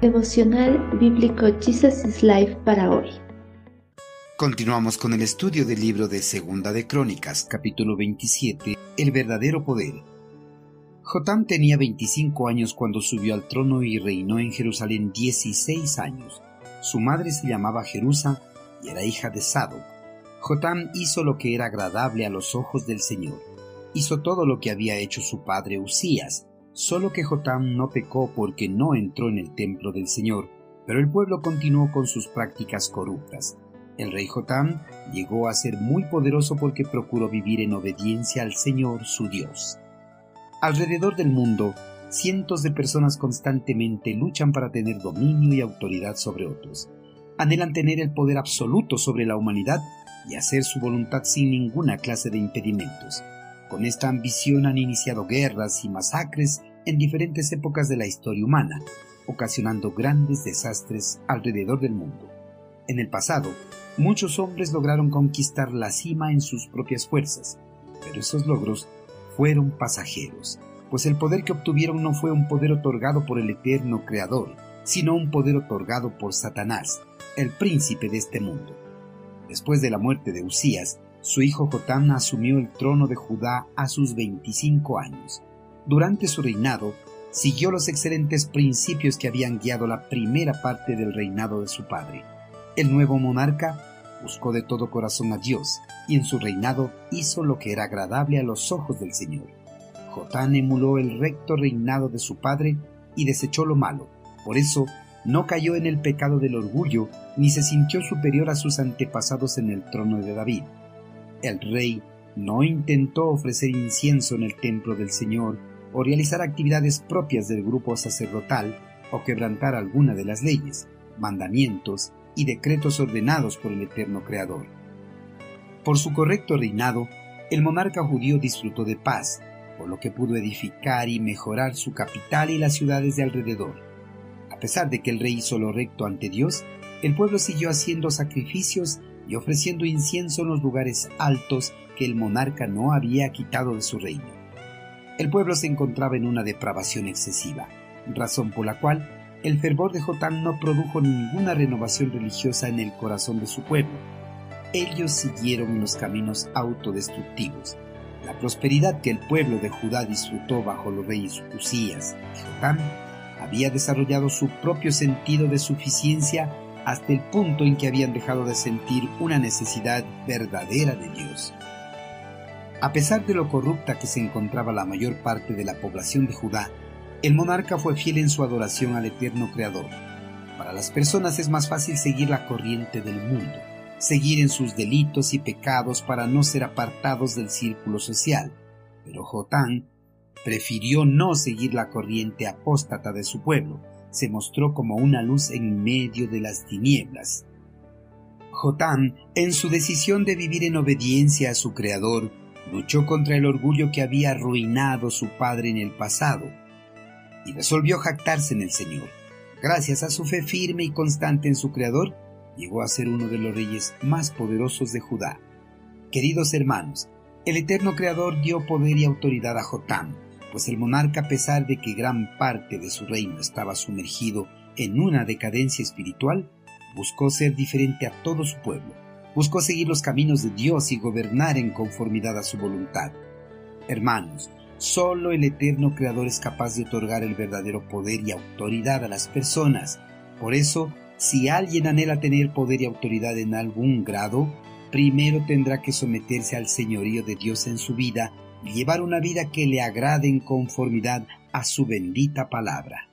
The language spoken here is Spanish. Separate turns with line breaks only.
Devocional Bíblico Jesus is Life para hoy.
Continuamos con el estudio del libro de Segunda de Crónicas, capítulo 27, El verdadero poder. Jotam tenía 25 años cuando subió al trono y reinó en Jerusalén 16 años. Su madre se llamaba Jerusa y era hija de Sado. Jotam hizo lo que era agradable a los ojos del Señor. Hizo todo lo que había hecho su padre Usías, solo que Jotam no pecó porque no entró en el templo del Señor, pero el pueblo continuó con sus prácticas corruptas. El rey Jotam llegó a ser muy poderoso porque procuró vivir en obediencia al Señor su Dios. Alrededor del mundo, cientos de personas constantemente luchan para tener dominio y autoridad sobre otros. Anhelan tener el poder absoluto sobre la humanidad y hacer su voluntad sin ninguna clase de impedimentos. Con esta ambición han iniciado guerras y masacres en diferentes épocas de la historia humana, ocasionando grandes desastres alrededor del mundo. En el pasado, muchos hombres lograron conquistar la cima en sus propias fuerzas, pero esos logros fueron pasajeros, pues el poder que obtuvieron no fue un poder otorgado por el eterno Creador, sino un poder otorgado por Satanás, el príncipe de este mundo. Después de la muerte de Usías, su hijo Jotam asumió el trono de Judá a sus 25 años. Durante su reinado, siguió los excelentes principios que habían guiado la primera parte del reinado de su padre. El nuevo monarca buscó de todo corazón a Dios y en su reinado hizo lo que era agradable a los ojos del Señor. Jotán emuló el recto reinado de su padre y desechó lo malo. Por eso no cayó en el pecado del orgullo ni se sintió superior a sus antepasados en el trono de David. El rey no intentó ofrecer incienso en el templo del Señor o realizar actividades propias del grupo sacerdotal o quebrantar alguna de las leyes, mandamientos y decretos ordenados por el eterno Creador. Por su correcto reinado, el monarca judío disfrutó de paz, por lo que pudo edificar y mejorar su capital y las ciudades de alrededor. A pesar de que el rey hizo lo recto ante Dios, el pueblo siguió haciendo sacrificios y ofreciendo incienso en los lugares altos que el monarca no había quitado de su reino. El pueblo se encontraba en una depravación excesiva, razón por la cual el fervor de Jotán no produjo ninguna renovación religiosa en el corazón de su pueblo. Ellos siguieron los caminos autodestructivos. La prosperidad que el pueblo de Judá disfrutó bajo los reyes Usías y Jotán había desarrollado su propio sentido de suficiencia hasta el punto en que habían dejado de sentir una necesidad verdadera de Dios. A pesar de lo corrupta que se encontraba la mayor parte de la población de Judá, el monarca fue fiel en su adoración al eterno Creador. Para las personas es más fácil seguir la corriente del mundo, seguir en sus delitos y pecados para no ser apartados del círculo social. Pero Jotán prefirió no seguir la corriente apóstata de su pueblo, se mostró como una luz en medio de las tinieblas. Jotán, en su decisión de vivir en obediencia a su Creador, luchó contra el orgullo que había arruinado su padre en el pasado y resolvió jactarse en el Señor. Gracias a su fe firme y constante en su Creador, llegó a ser uno de los reyes más poderosos de Judá. Queridos hermanos, el eterno Creador dio poder y autoridad a Jotam, pues el monarca, a pesar de que gran parte de su reino estaba sumergido en una decadencia espiritual, buscó ser diferente a todo su pueblo, buscó seguir los caminos de Dios y gobernar en conformidad a su voluntad. Hermanos, Solo el eterno Creador es capaz de otorgar el verdadero poder y autoridad a las personas. Por eso, si alguien anhela tener poder y autoridad en algún grado, primero tendrá que someterse al señorío de Dios en su vida llevar una vida que le agrade en conformidad a su bendita palabra.